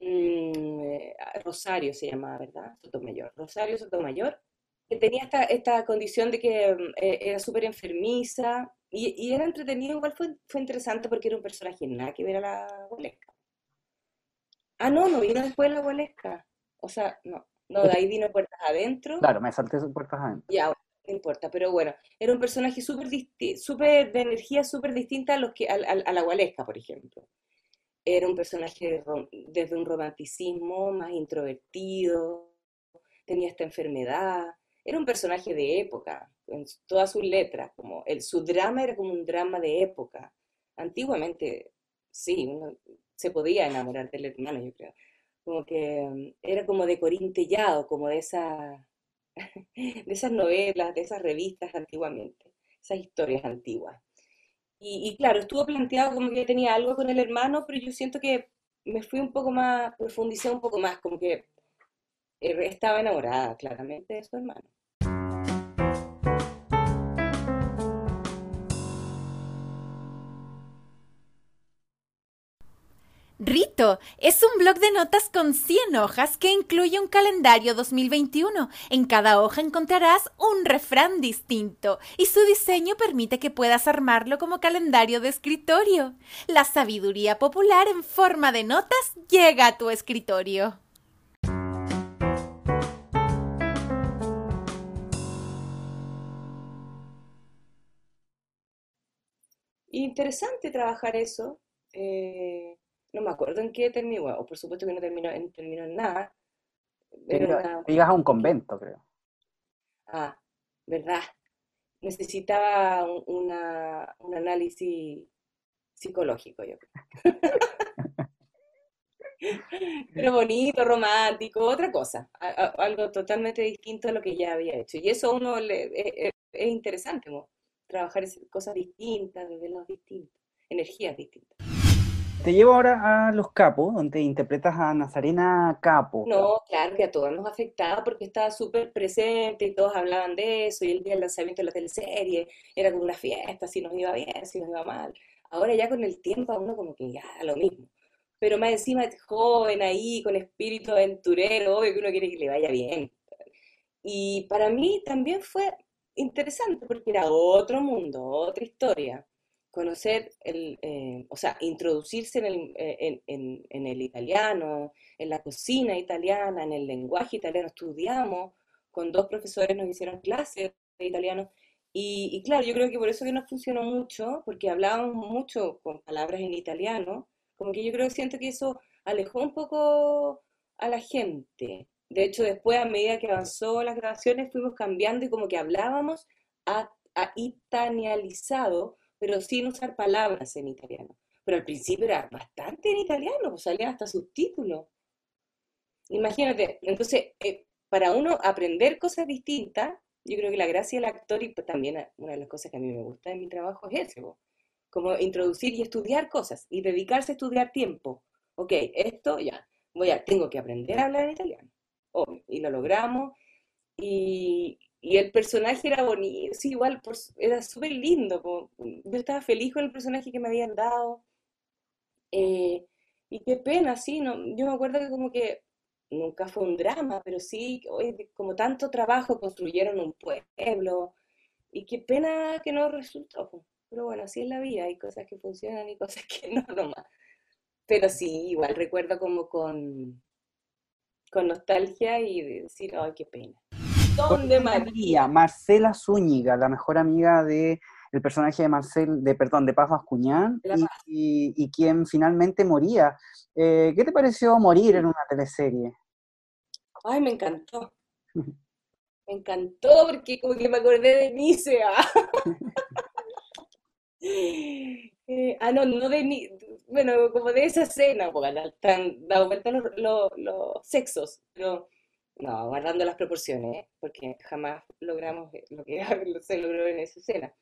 Speaker 3: mm, Rosario se llamaba, ¿verdad? Sotomayor, Rosario Sotomayor, que tenía esta, esta condición de que eh, era súper enfermiza, y, era entretenido, igual fue, fue interesante porque era un personaje nada que ver a la Gualesca. Ah, no, no vino después de la Gualesca. O sea, no, no, de ahí vino Puertas Adentro.
Speaker 4: Claro, me salté Puertas Adentro.
Speaker 3: Ya, no importa, pero bueno, era un personaje súper super de energía súper distinta a, los que, a, a, la Gualesca, por ejemplo. Era un personaje desde un romanticismo más introvertido, tenía esta enfermedad, era un personaje de época, en todas sus letras, como el, su drama era como un drama de época. Antiguamente, sí, uno se podía enamorar del hermano, yo creo. Como que mm, era como de corintellado, como de, esa, de esas novelas, de esas revistas antiguamente, esas historias antiguas. Y, y, claro, estuvo planteado como que tenía algo con el hermano, pero yo siento que me fui un poco más, profundicé un poco más, como que estaba enamorada claramente de su hermano.
Speaker 2: Rito es un blog de notas con 100 hojas que incluye un calendario 2021. En cada hoja encontrarás un refrán distinto y su diseño permite que puedas armarlo como calendario de escritorio. La sabiduría popular en forma de notas llega a tu escritorio.
Speaker 3: Interesante trabajar eso. Eh, no me acuerdo en qué terminó, o por supuesto que no terminó en, terminó en nada.
Speaker 4: Pero Ibas a un convento, creo.
Speaker 3: Ah, ¿verdad? Necesitaba un, análisis psicológico, yo creo. Pero bonito, romántico, otra cosa, algo totalmente distinto a lo que ya había hecho. Y eso a uno le, es, es interesante, trabajar cosas distintas, desde los distintos, energías distintas.
Speaker 4: Te llevo ahora a Los Capos, donde interpretas a Nazarena Capo.
Speaker 3: No, claro que a todos nos afectaba porque estaba súper presente y todos hablaban de eso y el día del lanzamiento de la teleserie era como una fiesta, si nos iba bien, si nos iba mal. Ahora ya con el tiempo a uno como que ya lo mismo. Pero más encima es joven ahí, con espíritu aventurero, obvio que uno quiere que le vaya bien. Y para mí también fue interesante porque era otro mundo, otra historia conocer, el, eh, o sea, introducirse en el, eh, en, el, italiano, en la cocina italiana, en el lenguaje italiano. Estudiamos, con dos profesores nos hicieron clases de italiano. Y, claro, yo creo que por eso que nos funcionó mucho, porque hablábamos mucho con palabras en italiano, como que yo creo que siento que eso alejó un poco a la gente. De hecho, después, a medida que avanzó las grabaciones, fuimos cambiando y como que hablábamos a, a pero sin usar palabras en italiano. Pero al principio era bastante en italiano, pues salían hasta subtítulos. Imagínate, entonces, eh, para uno aprender cosas distintas, yo creo que la gracia del actor, y pues también una de las cosas que a mí me gusta en mi trabajo es eso, como introducir y estudiar cosas y dedicarse a estudiar tiempo. Ok, esto ya, voy a, tengo que aprender a hablar en italiano. Y lo logramos. Y, y el personaje era bonito, sí, igual, era súper lindo. yo estaba feliz con el personaje que me habían dado. Eh, y qué pena, sí, no, yo me acuerdo que como que nunca fue un drama, pero sí, como tanto trabajo construyeron un pueblo. Y qué pena que no resultó. Pero bueno, así es la vida, hay cosas que funcionan y cosas que no nomás. Pero sí, igual recuerdo como con, con nostalgia y decir, ay, qué pena.
Speaker 4: ¿Dónde María? Marcela Zúñiga, la mejor amiga de el personaje de Marcel, de perdón, de Paz Bascuñán, y, quien finalmente moría. Eh, ¿Qué te pareció morir en una teleserie?
Speaker 3: Ay, me encantó. Me encantó porque como que me acordé de Nicea. eh, ah, no, no de bueno, como de esa escena, porque están dado vuelta los, los sexos, pero no, guardando las proporciones, ¿eh? porque jamás logramos lo que se logró en esa escena.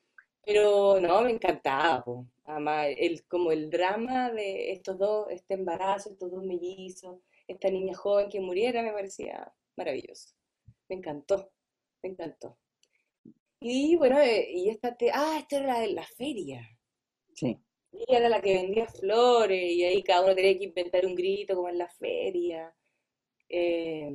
Speaker 3: Pero no, me encantaba, además, el, como el drama de estos dos, este embarazo, estos dos mellizos, esta niña joven que muriera, me parecía maravilloso. Me encantó, me encantó. Y bueno, eh, y esta, te, ah, esta era la de la feria.
Speaker 4: Sí.
Speaker 3: Ella era la que vendía flores y ahí cada uno tenía que inventar un grito como en la feria. Eh,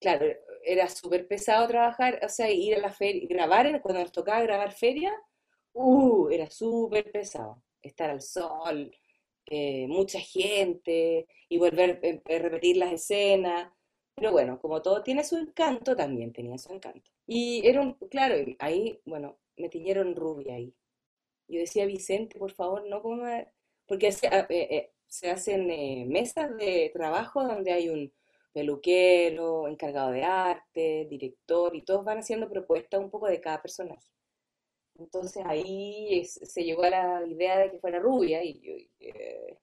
Speaker 3: claro, era súper pesado trabajar, o sea, ir a la feria, grabar, cuando nos tocaba grabar feria, uh, era súper pesado. Estar al sol, eh, mucha gente, y volver a eh, eh, repetir las escenas. Pero bueno, como todo tiene su encanto, también tenía su encanto. Y era un, claro, ahí, bueno, me tiñeron rubia ahí. Yo decía, Vicente, por favor, no coma, porque se, se hacen mesas de trabajo donde hay un peluquero, encargado de arte, director, y todos van haciendo propuestas un poco de cada personaje. Entonces ahí se llegó a la idea de que fuera rubia y yo eh,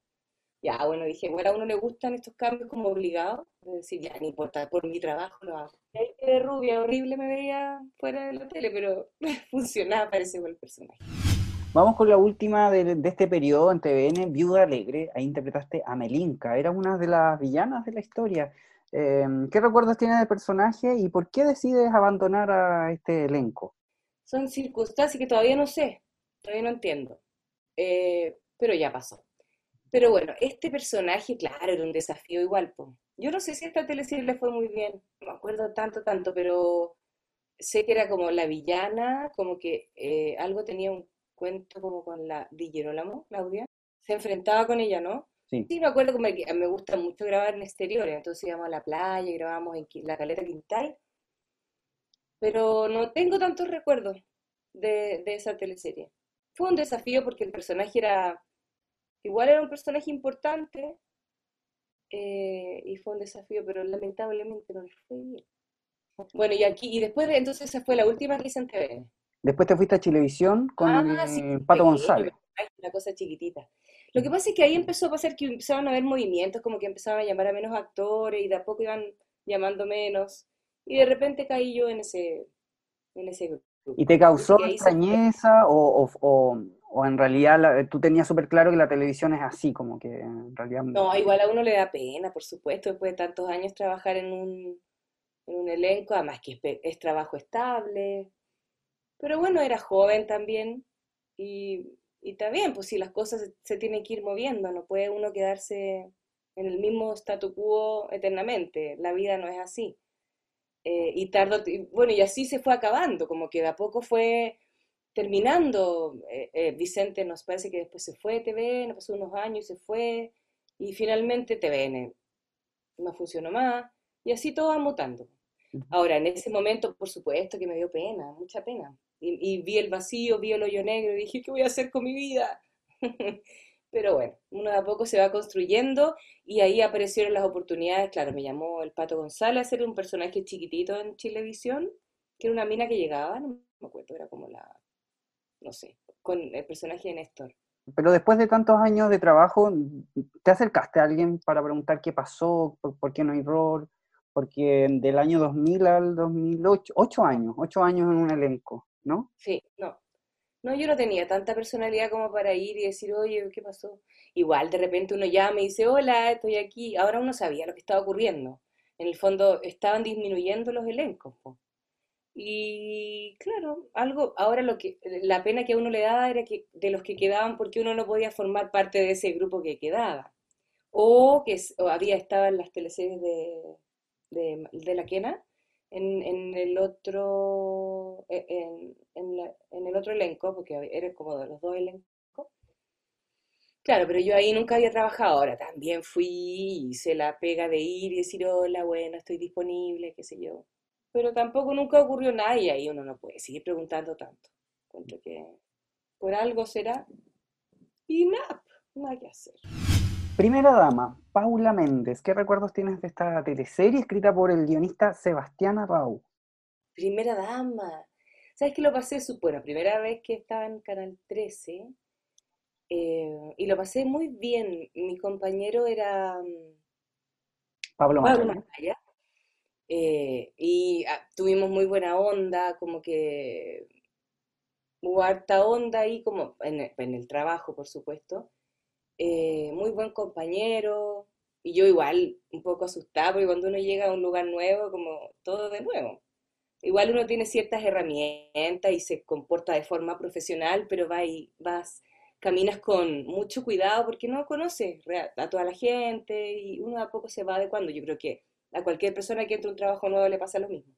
Speaker 3: ya, bueno, dije, bueno, a uno le gustan estos cambios como obligados, es decir, ya, no importa, por mi trabajo lo hago. Y de rubia, horrible me veía fuera de la tele, pero funcionaba, parece, con el personaje.
Speaker 4: Vamos con la última de, este periodo en TVN, Viuda Alegre. Ahí interpretaste a Melinka, era una de las villanas de la historia. Em, ¿Qué recuerdos tienes del personaje y por qué decides abandonar a este elenco?
Speaker 3: Son circunstancias que todavía no sé, todavía no entiendo, eh, pero ya pasó. Pero bueno, este personaje, claro, era un desafío igual. Yo no sé si esta teleserie le fue muy bien, no me acuerdo tanto, tanto, pero sé que era como la villana, como que eh, algo tenía un cuento como con la Di Girolamo, Claudia. Se enfrentaba con ella, ¿no? Sí. sí, me acuerdo como que me gusta mucho grabar en exteriores, entonces íbamos a la playa, grabamos en la caleta Quintal, pero no tengo tantos recuerdos de, de esa teleserie. Fue un desafío porque el personaje era, igual era un personaje importante, eh, y fue un desafío, pero lamentablemente no le fue bien. Bueno, y aquí, y después de, entonces esa fue la última que hice en TV.
Speaker 4: Después te fuiste a Chilevisión con ah, Pato González.
Speaker 3: Una cosa chiquitita. Lo que pasa es que ahí empezó a pasar que empezaban a haber movimientos, como que empezaban a llamar a menos actores y de a poco iban llamando menos. Y de repente caí yo en ese, en ese grupo.
Speaker 4: ¿Y te causó extrañeza o, o, o, en realidad tú tenías súper claro que la televisión es así, como que en realidad...
Speaker 3: No, igual a uno le da pena, por supuesto, después de tantos años trabajar en un, en un elenco, además que es, es trabajo estable, pero bueno, era joven también y, y bien, pues si las cosas se, tienen que ir moviendo, no puede uno quedarse en el mismo statu quo eternamente, la vida no es así. Eh, y tardo, bueno, y así se fue acabando, como que de a poco fue terminando. Eh, eh, Vicente nos parece que después se fue TVN, pasó unos años y se fue, y finalmente TVN no funcionó más, y así todo va mutando. Ahora, en ese momento, por supuesto que me dio pena, mucha pena, y, vi el vacío, vi el hoyo negro y dije, ¿qué voy a hacer con mi vida? Pero bueno, uno de a poco se va construyendo y ahí aparecieron las oportunidades. Claro, me llamó el Pato González a ser un personaje chiquitito en Chilevisión, que era una mina que llegaba, no me acuerdo, era como la, no sé, con el personaje de Néstor.
Speaker 4: Pero después de tantos años de trabajo, ¿te acercaste a alguien para preguntar qué pasó, por, qué no hay rol? Porque del año 2000 al 2008, ocho años, ocho años en un elenco. ¿no?
Speaker 3: Sí, no. No, yo no tenía tanta personalidad como para ir y decir, oye, ¿qué pasó? Igual de repente uno llama y dice, hola, estoy aquí. Ahora uno sabía lo que estaba ocurriendo. En el fondo estaban disminuyendo los elencos. Y claro, algo, ahora lo que, la pena que a uno le daba era que de los que quedaban porque uno no podía formar parte de ese grupo que quedaba. O que había estado en las teleseries de, de, de la Quena en, el otro e, en, el otro elenco, porque era como de los dos elencos. Claro, pero yo ahí nunca había trabajado. Ahora también fui, hice la pega de ir y decir, hola, bueno, estoy disponible, qué sé yo. Pero tampoco nunca ocurrió nada y ahí uno no puede seguir preguntando tanto. por algo será. Y nada, nada que hacer.
Speaker 4: Primera dama, Paula Méndez. ¿Qué recuerdos tienes de esta teleserie escrita por el guionista Sebastián Arrau?
Speaker 3: Primera dama. ¿Sabes que lo pasé? Bueno, primera vez que estaba en Canal 13 eh, y lo pasé muy bien. Mi compañero era mm,
Speaker 4: Pablo, Maya.
Speaker 3: Eh, y ah, tuvimos muy buena onda, como que hubo harta onda ahí, como en el trabajo, por supuesto. Eh, muy buen compañero, y yo igual un poco asustada, porque cuando uno llega a un lugar nuevo, como todo de nuevo. Igual uno tiene ciertas herramientas y se comporta de forma profesional, pero va y vas, caminas con mucho cuidado porque no conoces a toda la gente y uno a poco se va adecuando. Yo creo que a cualquier persona que entre un trabajo nuevo le pasa lo mismo.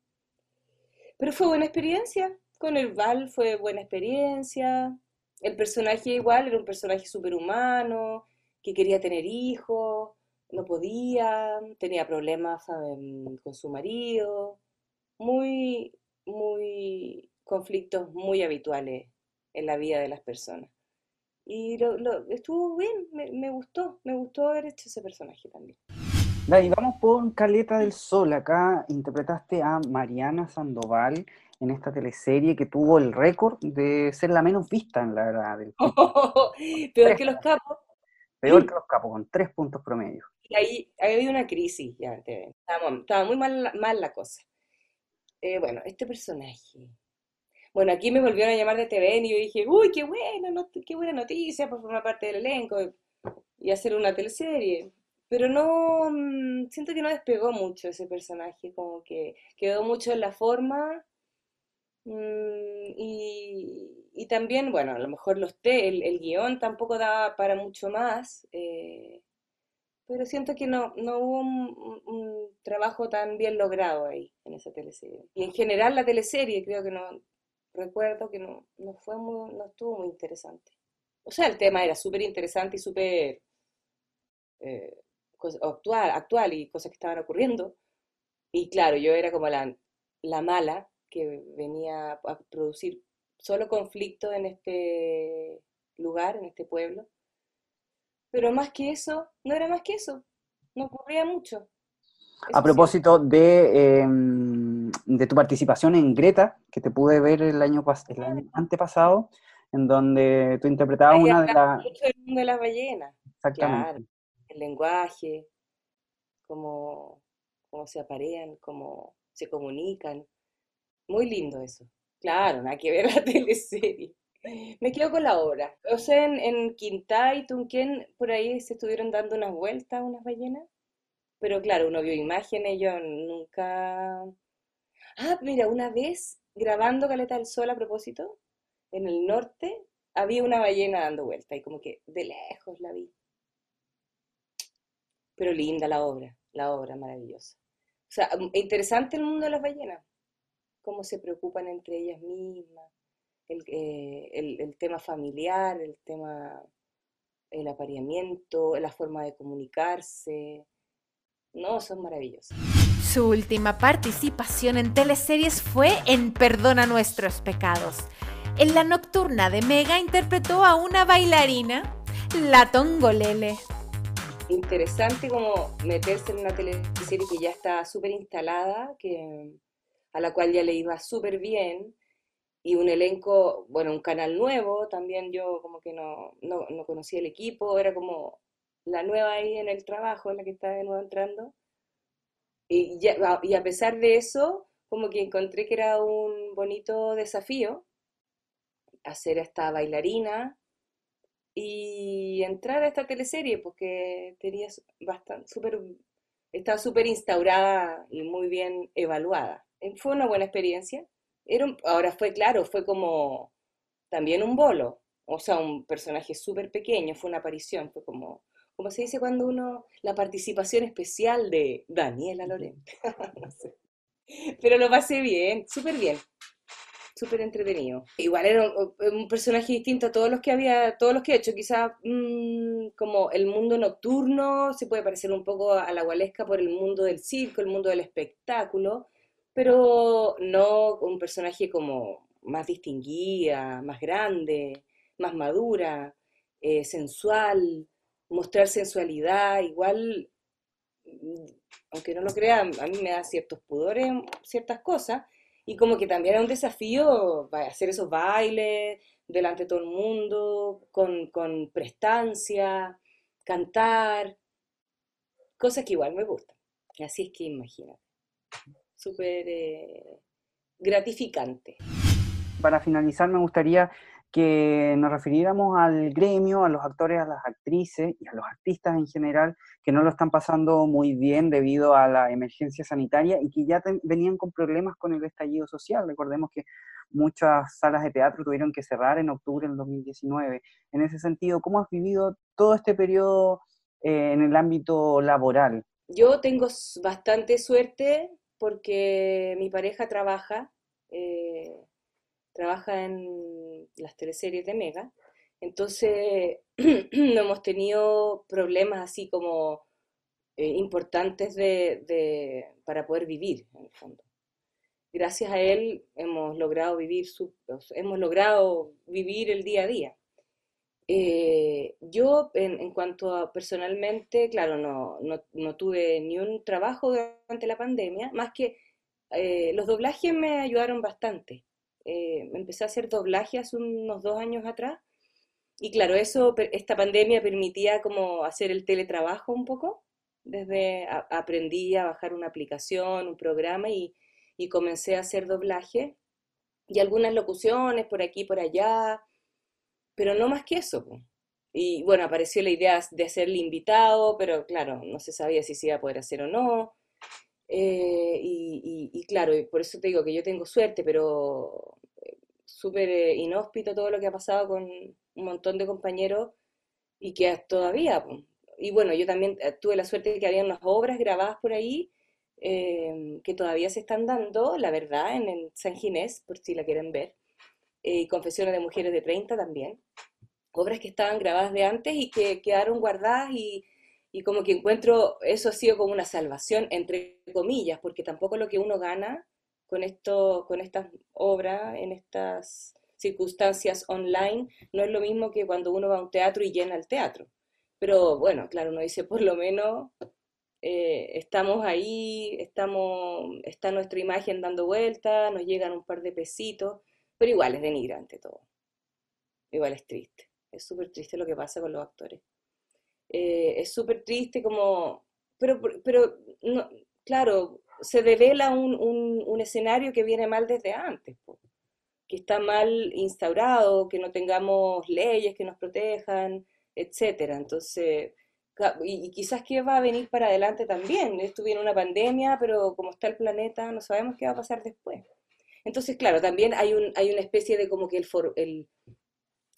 Speaker 3: Pero fue buena experiencia, con el Val fue buena experiencia, el personaje igual era un personaje superhumano, que quería tener hijos, no podía, tenía problemas con su marido, muy, muy conflictos muy habituales en la vida de las personas. Y lo, estuvo bien, me, gustó, me gustó haber hecho ese personaje también.
Speaker 4: Dani, vamos por Caleta del Sol. Acá interpretaste a Mariana Sandoval en esta teleserie que tuvo el récord de ser la menos vista en la verdad. Del...
Speaker 3: peor que los capos.
Speaker 4: Peor que los capos, con tres puntos promedio.
Speaker 3: Y ahí, ahí había una crisis, ya estaba, muy mal, mal la cosa. Eh, bueno, este personaje. Bueno, aquí me volvieron a llamar de TVN y yo dije, uy, qué buena, qué buena noticia por formar parte del elenco y hacer una teleserie. Pero no, mm, siento que no despegó mucho ese personaje, como que quedó mucho en la forma. Mm, y, también, bueno, a lo mejor los el, el guion tampoco daba para mucho más. Eh, pero siento que no, no hubo un, trabajo tan bien logrado ahí, en esa teleserie. Y en general la teleserie creo que no, recuerdo que no, no fue muy, no estuvo muy interesante. O sea, el tema era súper interesante y súper eh, actual, actual y cosas que estaban ocurriendo. Y claro, yo era como la, la mala que venía a producir solo conflicto en este lugar, en este pueblo. Pero más que eso, no era más que eso, no ocurría mucho.
Speaker 4: a propósito de, em, de, tu participación en Greta, que te pude ver el año, el año antepasado, en donde tú interpretabas una de las...
Speaker 3: de las ballenas.
Speaker 4: Exactamente.
Speaker 3: el lenguaje, cómo, cómo se aparean, cómo se comunican. Muy lindo eso. Claro, nada que ver la teleserie. Me quedo con la obra. O sea, en, en Quintay, Tunquén, por ahí se estuvieron dando unas vueltas unas ballenas. Pero claro, uno vio imágenes, yo nunca... Ah, mira, una vez grabando Caleta del Sol a propósito, en el norte, había una ballena dando vuelta y como que de lejos la vi. Pero linda la obra, la obra maravillosa. O sea, interesante el mundo de las ballenas, cómo se preocupan entre ellas mismas, eh, el, tema familiar, el tema, el apareamiento, la forma de comunicarse. No, son maravillosos.
Speaker 2: Su última participación en teleseries fue en Perdona nuestros pecados. En la nocturna de Mega interpretó a una bailarina, la Tongolele.
Speaker 3: Interesante como meterse en una teleserie que ya está súper instalada, que, a la cual ya le iba súper bien, y un elenco, bueno, un canal nuevo, también yo como que no, no, no conocía el equipo, era como la nueva ahí en el trabajo, en la que estaba de nuevo entrando. Y, ya, y a pesar de eso, como que encontré que era un bonito desafío hacer esta bailarina y entrar a esta teleserie, porque tenía bastante, super, estaba súper instaurada y muy bien evaluada. Fue una buena experiencia ahora fue claro, fue como también un bolo, o sea, un personaje súper pequeño, fue una aparición, fue como, como se dice cuando uno, la participación especial de Daniela Lorente, no sé. Pero lo pasé bien, súper bien, súper entretenido. Igual era un, personaje distinto a todos los que había, todos los que he hecho, quizás mm, como el mundo nocturno se puede parecer un poco a la gualesca por el mundo del circo, el mundo del espectáculo, pero no un personaje como más distinguida, más grande, más madura, eh, sensual, mostrar sensualidad, igual, mm, aunque no lo crean, a mí me da ciertos pudores ciertas cosas, y como que también era un desafío hacer esos bailes delante de todo el mundo, con, con prestancia, cantar, cosas que igual me gustan. Así es que imagínate súper eh, gratificante.
Speaker 4: Para finalizar, me gustaría que nos refiriéramos al gremio, a los actores, a las actrices y a los artistas en general que no lo están pasando muy bien debido a la emergencia sanitaria y que ya venían con problemas con el estallido social. Recordemos que muchas salas de teatro tuvieron que cerrar en octubre del 2019. En ese sentido, ¿cómo has vivido todo este periodo eh, en el ámbito laboral?
Speaker 3: Yo tengo bastante suerte porque mi pareja trabaja, eh, trabaja en las teleseries de Mega, entonces no hemos tenido problemas así como eh, importantes de, para poder vivir, en el fondo. Gracias a él hemos logrado vivir, hemos logrado vivir el día a día. Eh, yo, en, cuanto a personalmente, claro, no, no, tuve ni un trabajo durante la pandemia, más que eh, los doblajes me ayudaron bastante. Eh, empecé a hacer doblaje hace unos dos años atrás y claro, eso, esta pandemia permitía como hacer el teletrabajo un poco. Desde aprendí a bajar una aplicación, un programa y, y comencé a hacer doblaje y algunas locuciones por aquí, por allá, pero no más que eso. Y bueno, apareció la idea de hacerle invitado, pero claro, no se sabía si se iba a poder hacer o no. Eh, y, claro, por eso te digo que yo tengo suerte, pero eh, súper eh, inhóspito todo lo que ha pasado con un montón de compañeros y que todavía. Y bueno, yo también tuve la suerte de que había unas obras grabadas por ahí que todavía se están dando, la verdad, en el San Ginés, por si la quieren ver, y Confesiones de Mujeres de 30 también obras que estaban grabadas de antes y que quedaron guardadas y, y como que encuentro eso ha sido como una salvación, entre comillas, porque tampoco lo que uno gana con, esto, con estas obras, en estas circunstancias online, no es lo mismo que cuando uno va a un teatro y llena el teatro. Pero bueno, claro, uno dice, por lo menos eh, estamos ahí, estamos, está nuestra imagen dando vueltas, nos llegan un par de pesitos, pero igual es denigrante todo. Igual es triste. Es súper triste lo que pasa con los actores. Eh, es súper triste como, pero, pero no, claro, se devela un, un, escenario que viene mal desde antes, que está mal instaurado, que no tengamos leyes que nos protejan, etcétera. Entonces, y, quizás que va a venir para adelante también. Esto viene una pandemia, pero como está el planeta, no sabemos qué va a pasar después. Entonces, claro, también hay, un, hay una especie de como que el, el,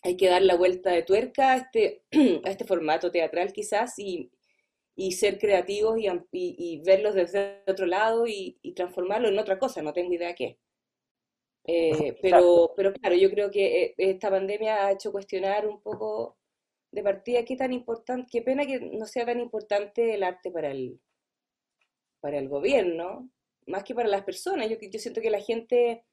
Speaker 3: hay que dar la vuelta de tuerca a este, a este formato teatral quizás y, ser creativos y, y, verlos desde otro lado y, transformarlo en otra cosa, no tengo idea qué. Eh, pero, pero claro, yo creo que eh, esta pandemia ha hecho cuestionar un poco de partida qué tan importante, qué pena que no sea tan importante el arte para el, para el gobierno, más que para las personas. Yo, yo siento que la gente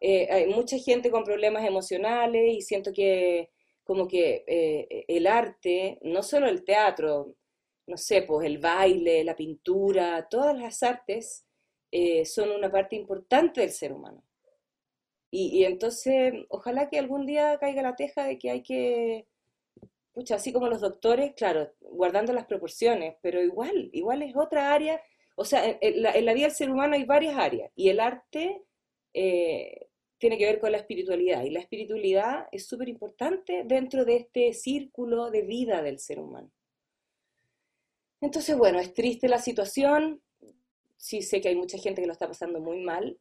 Speaker 3: eh, hay mucha gente con problemas emocionales y siento que como que eh, el arte, no solo el teatro, no sé, pues el baile, la pintura, todas las artes eh, son una parte importante del ser humano. Y, entonces, ojalá que algún día caiga la teja de que hay que, pucha, así como los doctores, claro, guardando las proporciones, pero igual, igual es otra área, o sea, en, la, vida del ser humano hay varias áreas, y el arte tiene que ver con la espiritualidad. Y la espiritualidad es súper importante dentro de este círculo de vida del ser humano. Entonces, bueno, es triste la situación. Sí sé que hay mucha gente que lo está pasando muy mal.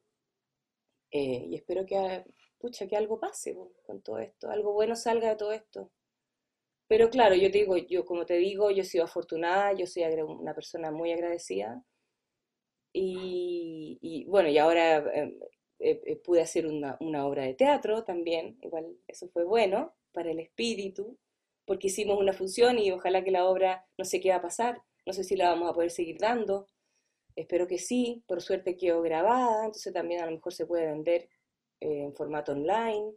Speaker 3: Eh, y espero que, pucha, que algo pase con todo esto, algo bueno salga de todo esto. Pero claro, yo te digo, yo como te digo, yo he sido afortunada, yo soy una persona muy agradecida. Y, bueno, y ahora em, eh, eh, pude hacer una, obra de teatro también, igual eso fue bueno para el espíritu, porque hicimos una función y ojalá que la obra no sé qué va a pasar, no sé si la vamos a poder seguir dando, espero que sí, por suerte quedó grabada, entonces también a lo mejor se puede vender eh, en formato online.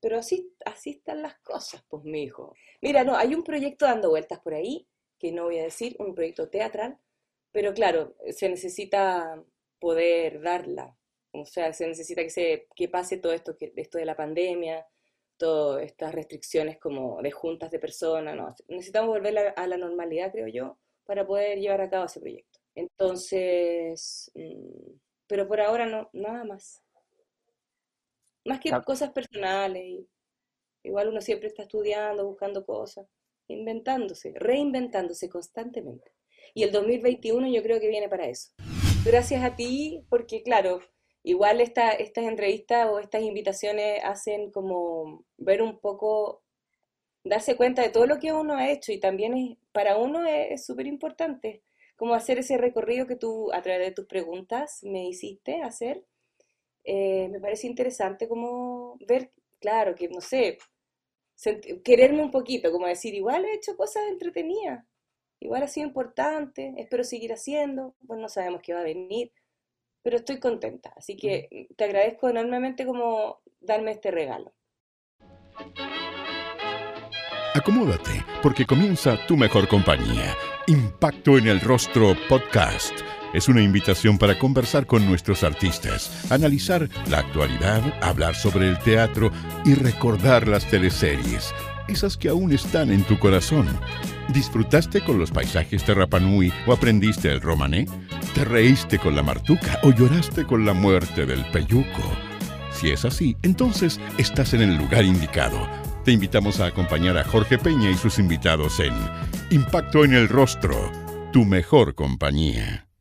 Speaker 3: pero así, así están las cosas, pues mi hijo. Mira, no, hay un proyecto dando vueltas por ahí, que no voy a decir, un proyecto teatral, pero claro, se necesita poder darla. O sea, se necesita que, se, que pase todo esto, que, esto de la pandemia, todas estas restricciones como de juntas de personas, ¿no? Necesitamos volver a, la normalidad, creo yo, para poder llevar a cabo ese proyecto. Entonces, mm, pero por ahora no, nada más. Más que cosas personales. igual uno siempre está estudiando, buscando cosas, inventándose, reinventándose constantemente. Y el 2021 yo creo que viene para eso gracias a ti, porque claro, igual esta, estas entrevistas o estas invitaciones hacen como ver un poco, darse cuenta de todo lo que uno ha hecho y también es, para uno es súper importante, como hacer ese recorrido que tú a través de tus preguntas me hiciste hacer. Eh, me parece interesante como ver, claro, que no sé, quererme un poquito, como decir, igual he hecho cosas entretenidas igual ha sido importante, espero seguir haciendo, pues no sabemos qué va a venir, pero estoy contenta, así que te agradezco enormemente como darme este regalo.
Speaker 1: Acomódate, porque comienza tu mejor compañía. Impacto en el Rostro Podcast. Es una invitación para conversar con nuestros artistas, analizar la actualidad, hablar sobre el teatro y recordar las teleseries, esas que aún están en tu corazón. ¿Disfrutaste con los paisajes de Rapanui o aprendiste el romané? ¿Te reíste con la martuca o lloraste con la muerte del peyuco? Si es así, entonces estás en el lugar indicado te invitamos a acompañar a Jorge Peña y sus invitados en Impacto en el Rostro, tu mejor compañía.